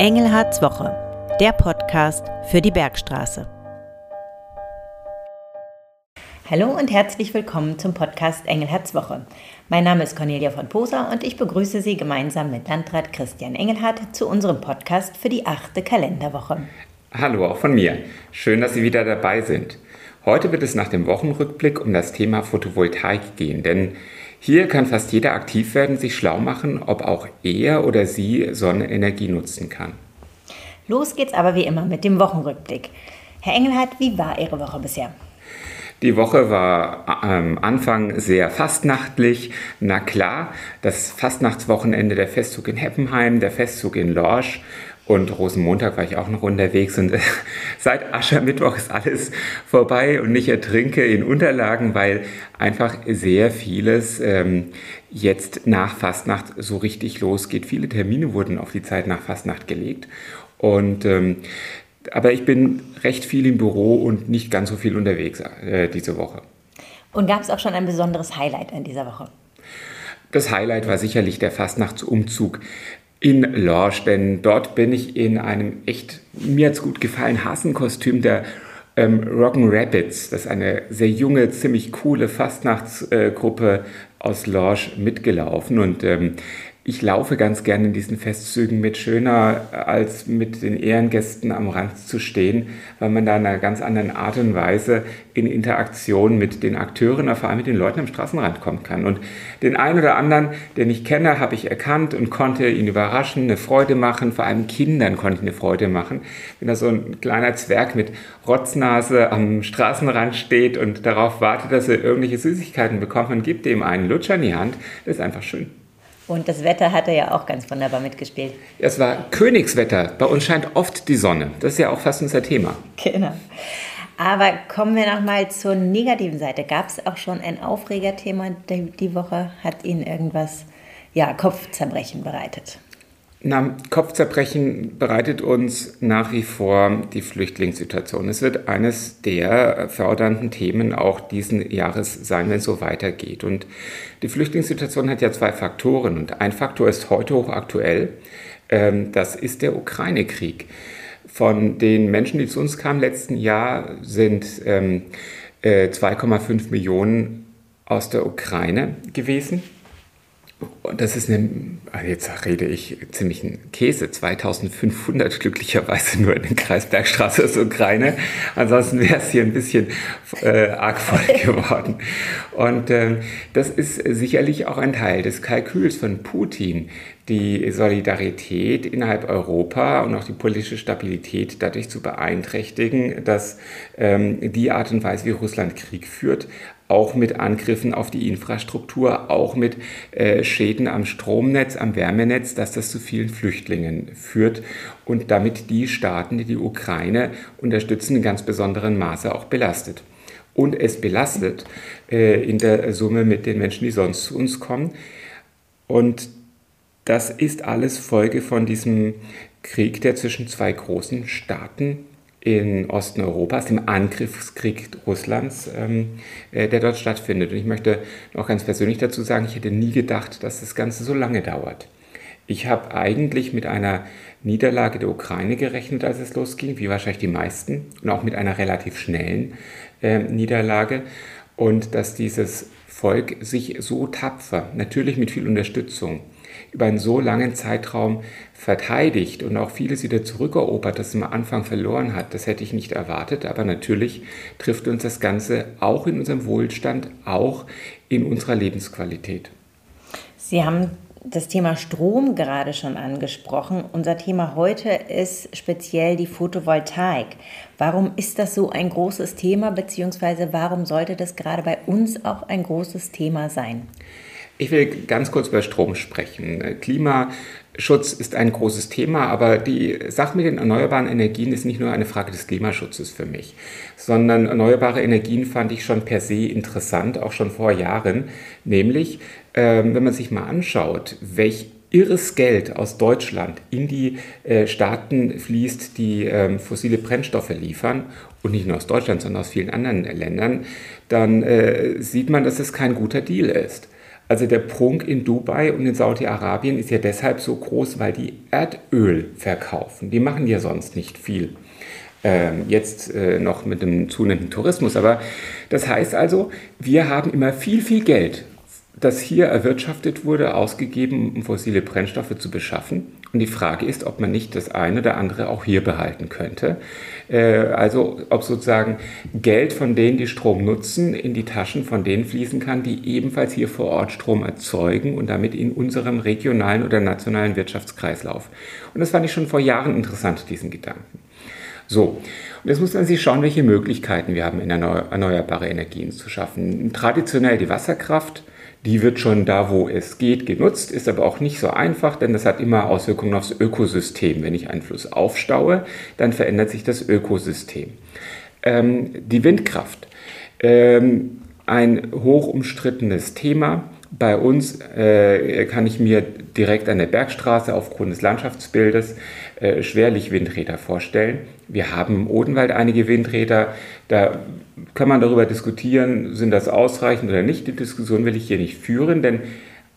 Engelhards Woche, der Podcast für die Bergstraße. Hallo und herzlich willkommen zum Podcast Engelhards Woche. Mein Name ist Cornelia von Poser und ich begrüße Sie gemeinsam mit Landrat Christian Engelhardt zu unserem Podcast für die achte Kalenderwoche. Hallo auch von mir. Schön, dass Sie wieder dabei sind. Heute wird es nach dem Wochenrückblick um das Thema Photovoltaik gehen, denn hier kann fast jeder aktiv werden, sich schlau machen, ob auch er oder sie Sonnenenergie nutzen kann. Los geht's aber wie immer mit dem Wochenrückblick. Herr Engelhardt, wie war Ihre Woche bisher? Die Woche war am ähm, Anfang sehr fastnachtlich. Na klar, das Fastnachtswochenende, der Festzug in Heppenheim, der Festzug in Lorsch und Rosenmontag war ich auch noch unterwegs und seit Aschermittwoch ist alles vorbei und ich ertrinke in Unterlagen, weil einfach sehr vieles ähm, jetzt nach Fastnacht so richtig losgeht. Viele Termine wurden auf die Zeit nach Fastnacht gelegt und ähm, aber ich bin recht viel im Büro und nicht ganz so viel unterwegs äh, diese Woche. Und gab es auch schon ein besonderes Highlight in dieser Woche? Das Highlight war sicherlich der Fastnachtsumzug in Lorsch, denn dort bin ich in einem echt, mir hat's gut gefallen, Hasenkostüm der ähm, Rock'n Rapids. Das ist eine sehr junge, ziemlich coole Fastnachtsgruppe aus Lorsch mitgelaufen und ähm, ich laufe ganz gerne in diesen Festzügen mit schöner als mit den Ehrengästen am Rand zu stehen, weil man da in einer ganz anderen Art und Weise in Interaktion mit den Akteuren, vor allem mit den Leuten am Straßenrand kommen kann. Und den einen oder anderen, den ich kenne, habe ich erkannt und konnte ihn überraschen, eine Freude machen, vor allem Kindern konnte ich eine Freude machen. Wenn da so ein kleiner Zwerg mit Rotznase am Straßenrand steht und darauf wartet, dass er irgendwelche Süßigkeiten bekommt, man gibt ihm einen Lutscher in die Hand, das ist einfach schön. Und das Wetter hat er ja auch ganz wunderbar mitgespielt. Es war Königswetter. Bei uns scheint oft die Sonne. Das ist ja auch fast unser Thema. Genau. Aber kommen wir noch mal zur negativen Seite. Gab es auch schon ein Aufregerthema die Woche? Hat Ihnen irgendwas ja, Kopfzerbrechen bereitet? Na, Kopfzerbrechen bereitet uns nach wie vor die Flüchtlingssituation. Es wird eines der fördernden Themen auch diesen Jahres sein, wenn es so weitergeht. Und die Flüchtlingssituation hat ja zwei Faktoren. Und ein Faktor ist heute hochaktuell. Ähm, das ist der Ukraine-Krieg. Von den Menschen, die zu uns kamen letzten Jahr, sind 2,5 ähm, äh, Millionen aus der Ukraine gewesen. Und das ist eine, also jetzt rede ich ziemlich einen Käse, 2500 glücklicherweise nur in den Kreis Bergstraße aus Ukraine. Ansonsten wäre es hier ein bisschen äh, arg voll geworden. Und äh, das ist sicherlich auch ein Teil des Kalküls von Putin, die Solidarität innerhalb Europa und auch die politische Stabilität dadurch zu beeinträchtigen, dass ähm, die Art und Weise, wie Russland Krieg führt, auch mit Angriffen auf die Infrastruktur, auch mit äh, Schäden am Stromnetz, am Wärmenetz, dass das zu vielen Flüchtlingen führt und damit die Staaten, die die Ukraine unterstützen, in ganz besonderem Maße auch belastet. Und es belastet äh, in der Summe mit den Menschen, die sonst zu uns kommen. Und das ist alles Folge von diesem Krieg, der zwischen zwei großen Staaten in Osten Europas, dem Angriffskrieg Russlands, ähm, äh, der dort stattfindet. Und ich möchte noch ganz persönlich dazu sagen, ich hätte nie gedacht, dass das Ganze so lange dauert. Ich habe eigentlich mit einer Niederlage der Ukraine gerechnet, als es losging, wie wahrscheinlich die meisten, und auch mit einer relativ schnellen äh, Niederlage. Und dass dieses Volk sich so tapfer, natürlich mit viel Unterstützung, über einen so langen Zeitraum verteidigt und auch vieles wieder zurückerobert, das man am Anfang verloren hat. Das hätte ich nicht erwartet, aber natürlich trifft uns das Ganze auch in unserem Wohlstand, auch in unserer Lebensqualität. Sie haben das Thema Strom gerade schon angesprochen. Unser Thema heute ist speziell die Photovoltaik. Warum ist das so ein großes Thema, beziehungsweise warum sollte das gerade bei uns auch ein großes Thema sein? Ich will ganz kurz über Strom sprechen. Klimaschutz ist ein großes Thema, aber die Sache mit den erneuerbaren Energien ist nicht nur eine Frage des Klimaschutzes für mich, sondern erneuerbare Energien fand ich schon per se interessant, auch schon vor Jahren. Nämlich, ähm, wenn man sich mal anschaut, welch irres Geld aus Deutschland in die äh, Staaten fließt, die ähm, fossile Brennstoffe liefern und nicht nur aus Deutschland, sondern aus vielen anderen Ländern, dann äh, sieht man, dass es kein guter Deal ist. Also der Prunk in Dubai und in Saudi-Arabien ist ja deshalb so groß, weil die Erdöl verkaufen. Die machen ja sonst nicht viel. Ähm, jetzt äh, noch mit dem zunehmenden Tourismus. Aber das heißt also, wir haben immer viel, viel Geld, das hier erwirtschaftet wurde, ausgegeben, um fossile Brennstoffe zu beschaffen. Und die Frage ist, ob man nicht das eine oder andere auch hier behalten könnte. Äh, also ob sozusagen Geld von denen, die Strom nutzen, in die Taschen von denen fließen kann, die ebenfalls hier vor Ort Strom erzeugen und damit in unserem regionalen oder nationalen Wirtschaftskreislauf. Und das fand ich schon vor Jahren interessant, diesen Gedanken. So, und jetzt muss man sich schauen, welche Möglichkeiten wir haben, in erneuerbare Energien zu schaffen. Traditionell die Wasserkraft, die wird schon da, wo es geht, genutzt, ist aber auch nicht so einfach, denn das hat immer Auswirkungen aufs Ökosystem. Wenn ich einen Fluss aufstaue, dann verändert sich das Ökosystem. Ähm, die Windkraft, ähm, ein hoch umstrittenes Thema. Bei uns äh, kann ich mir direkt an der Bergstraße aufgrund des Landschaftsbildes äh, schwerlich Windräder vorstellen. Wir haben im Odenwald einige Windräder. Da kann man darüber diskutieren, sind das ausreichend oder nicht. Die Diskussion will ich hier nicht führen, denn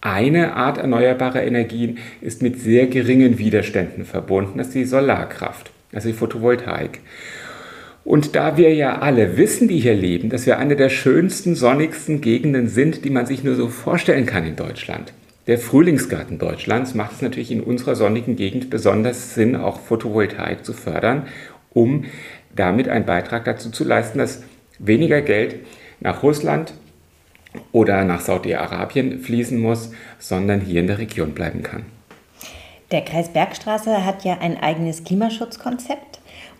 eine Art erneuerbarer Energien ist mit sehr geringen Widerständen verbunden. Das ist die Solarkraft, also die Photovoltaik. Und da wir ja alle wissen, die hier leben, dass wir eine der schönsten, sonnigsten Gegenden sind, die man sich nur so vorstellen kann in Deutschland, der Frühlingsgarten Deutschlands macht es natürlich in unserer sonnigen Gegend besonders Sinn, auch Photovoltaik zu fördern, um damit einen Beitrag dazu zu leisten, dass weniger Geld nach Russland oder nach Saudi-Arabien fließen muss, sondern hier in der Region bleiben kann. Der Kreis Bergstraße hat ja ein eigenes Klimaschutzkonzept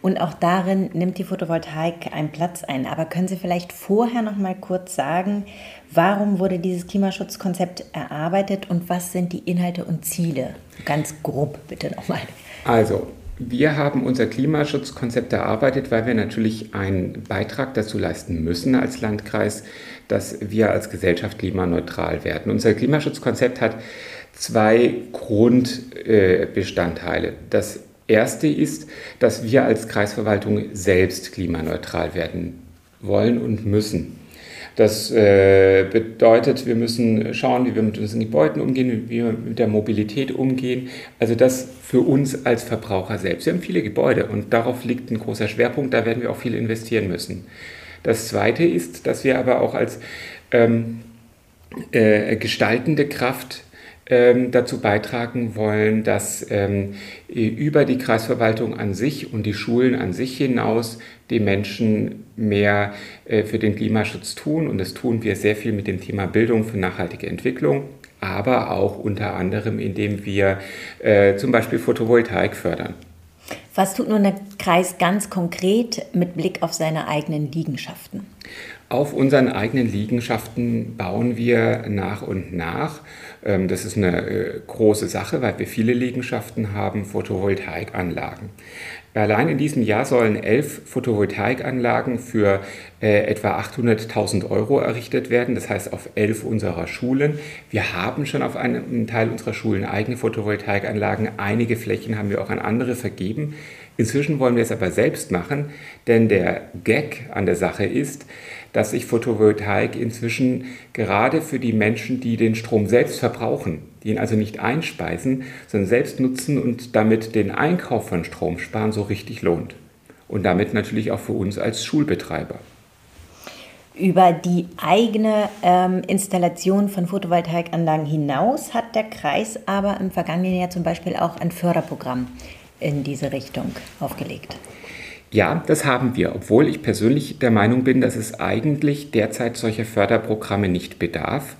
und auch darin nimmt die Photovoltaik einen Platz ein. Aber können Sie vielleicht vorher noch mal kurz sagen, warum wurde dieses Klimaschutzkonzept erarbeitet und was sind die Inhalte und Ziele? Ganz grob bitte nochmal. Also, wir haben unser Klimaschutzkonzept erarbeitet, weil wir natürlich einen Beitrag dazu leisten müssen als Landkreis, dass wir als Gesellschaft klimaneutral werden. Unser Klimaschutzkonzept hat zwei Grundbestandteile. Das erste ist, dass wir als Kreisverwaltung selbst klimaneutral werden wollen und müssen. Das äh, bedeutet, wir müssen schauen, wie wir mit unseren Gebäuden umgehen, wie wir mit der Mobilität umgehen. Also das für uns als Verbraucher selbst. Wir haben viele Gebäude und darauf liegt ein großer Schwerpunkt, da werden wir auch viel investieren müssen. Das Zweite ist, dass wir aber auch als ähm, äh, gestaltende Kraft ähm, dazu beitragen wollen, dass ähm, über die Kreisverwaltung an sich und die Schulen an sich hinaus die Menschen mehr äh, für den Klimaschutz tun. Und das tun wir sehr viel mit dem Thema Bildung für nachhaltige Entwicklung, aber auch unter anderem, indem wir äh, zum Beispiel Photovoltaik fördern. Was tut nun der Kreis ganz konkret mit Blick auf seine eigenen Liegenschaften? Auf unseren eigenen Liegenschaften bauen wir nach und nach. Ähm, das ist eine äh, große Sache, weil wir viele Liegenschaften haben, Photovoltaikanlagen. Allein in diesem Jahr sollen elf Photovoltaikanlagen für äh, etwa 800.000 Euro errichtet werden, das heißt auf elf unserer Schulen. Wir haben schon auf einem Teil unserer Schulen eigene Photovoltaikanlagen. Einige Flächen haben wir auch an andere vergeben. Inzwischen wollen wir es aber selbst machen, denn der Gag an der Sache ist, dass sich Photovoltaik inzwischen gerade für die Menschen, die den Strom selbst verbrauchen, die ihn also nicht einspeisen, sondern selbst nutzen und damit den Einkauf von Strom sparen, so richtig lohnt. Und damit natürlich auch für uns als Schulbetreiber. Über die eigene ähm, Installation von Photovoltaikanlagen hinaus hat der Kreis aber im vergangenen Jahr zum Beispiel auch ein Förderprogramm in diese Richtung aufgelegt. Ja, das haben wir, obwohl ich persönlich der Meinung bin, dass es eigentlich derzeit solcher Förderprogramme nicht bedarf,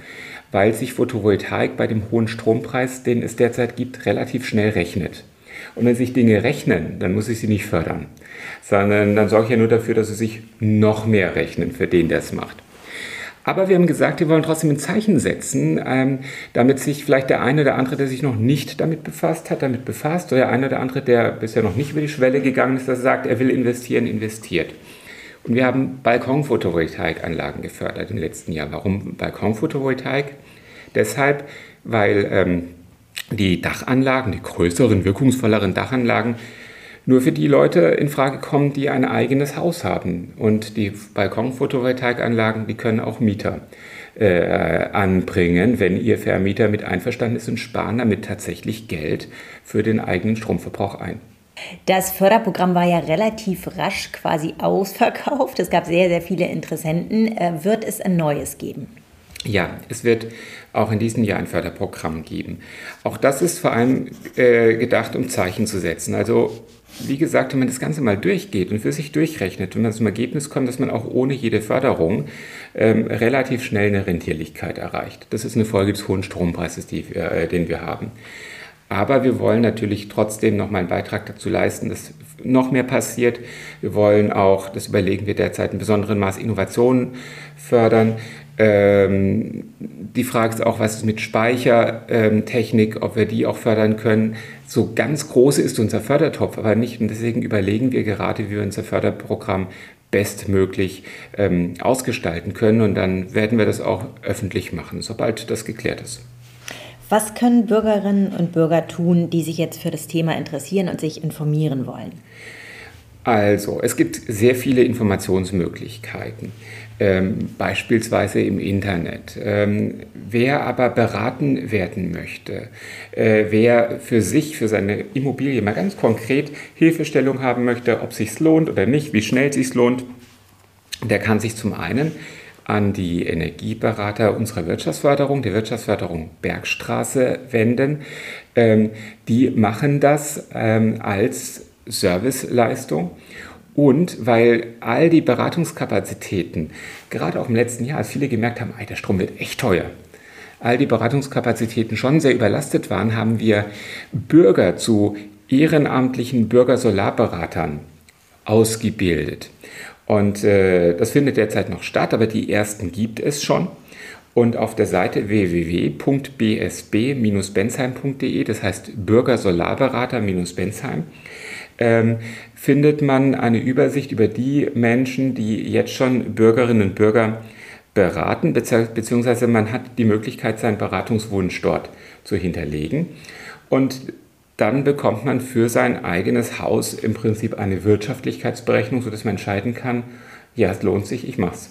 weil sich Photovoltaik bei dem hohen Strompreis, den es derzeit gibt, relativ schnell rechnet. Und wenn sich Dinge rechnen, dann muss ich sie nicht fördern, sondern dann sorge ich ja nur dafür, dass sie sich noch mehr rechnen für den, der es macht. Aber wir haben gesagt, wir wollen trotzdem ein Zeichen setzen, ähm, damit sich vielleicht der eine oder andere, der sich noch nicht damit befasst hat, damit befasst, oder der eine oder andere, der bisher noch nicht über die Schwelle gegangen ist, dass er sagt, er will investieren, investiert. Und wir haben Balkon-Photovoltaikanlagen gefördert im letzten Jahr. Warum Balkon-Photovoltaik? Deshalb, weil ähm, die Dachanlagen, die größeren, wirkungsvolleren Dachanlagen, nur für die Leute in Frage kommen, die ein eigenes Haus haben. Und die Balkon-Photovoltaikanlagen, die können auch Mieter äh, anbringen, wenn ihr Vermieter mit einverstanden ist und sparen damit tatsächlich Geld für den eigenen Stromverbrauch ein. Das Förderprogramm war ja relativ rasch quasi ausverkauft. Es gab sehr, sehr viele Interessenten. Äh, wird es ein neues geben? Ja, es wird auch in diesem Jahr ein Förderprogramm geben. Auch das ist vor allem äh, gedacht, um Zeichen zu setzen. Also wie gesagt, wenn man das Ganze mal durchgeht und für sich durchrechnet, wenn man zum Ergebnis kommt, dass man auch ohne jede Förderung ähm, relativ schnell eine Rentierlichkeit erreicht. Das ist eine Folge des hohen Strompreises, die, äh, den wir haben. Aber wir wollen natürlich trotzdem noch mal einen Beitrag dazu leisten, dass noch mehr passiert. Wir wollen auch, das überlegen wir derzeit, in besonderem Maß Innovationen fördern. Ähm, die Frage ist auch, was ist mit Speichertechnik, ob wir die auch fördern können. So ganz groß ist unser Fördertopf aber nicht und deswegen überlegen wir gerade, wie wir unser Förderprogramm bestmöglich ähm, ausgestalten können und dann werden wir das auch öffentlich machen, sobald das geklärt ist. Was können Bürgerinnen und Bürger tun, die sich jetzt für das Thema interessieren und sich informieren wollen? Also, es gibt sehr viele Informationsmöglichkeiten, ähm, beispielsweise im Internet. Ähm, wer aber beraten werden möchte, äh, wer für sich, für seine Immobilie mal ganz konkret Hilfestellung haben möchte, ob sich lohnt oder nicht, wie schnell sich lohnt, der kann sich zum einen an die Energieberater unserer Wirtschaftsförderung, der Wirtschaftsförderung Bergstraße wenden. Ähm, die machen das ähm, als Serviceleistung. Und weil all die Beratungskapazitäten, gerade auch im letzten Jahr, als viele gemerkt haben, der Strom wird echt teuer, all die Beratungskapazitäten schon sehr überlastet waren, haben wir Bürger zu ehrenamtlichen Bürgersolarberatern ausgebildet. Und äh, das findet derzeit noch statt, aber die ersten gibt es schon. Und auf der Seite www.bsb-bensheim.de, das heißt Bürgersolarberater-Bensheim, ähm, findet man eine Übersicht über die Menschen, die jetzt schon Bürgerinnen und Bürger beraten, beziehungsweise man hat die Möglichkeit, seinen Beratungswunsch dort zu hinterlegen. Und dann bekommt man für sein eigenes Haus im Prinzip eine Wirtschaftlichkeitsberechnung, sodass man entscheiden kann, ja, es lohnt sich, ich mach's.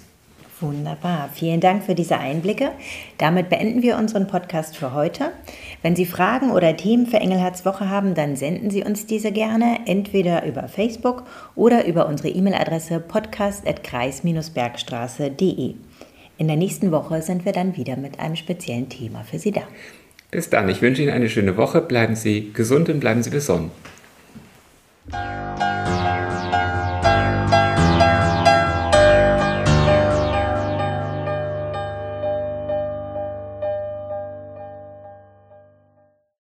Wunderbar. Vielen Dank für diese Einblicke. Damit beenden wir unseren Podcast für heute. Wenn Sie Fragen oder Themen für Engelhards Woche haben, dann senden Sie uns diese gerne entweder über Facebook oder über unsere E-Mail-Adresse podcast.kreis-bergstraße.de. In der nächsten Woche sind wir dann wieder mit einem speziellen Thema für Sie da. Bis dann. Ich wünsche Ihnen eine schöne Woche. Bleiben Sie gesund und bleiben Sie besonnen.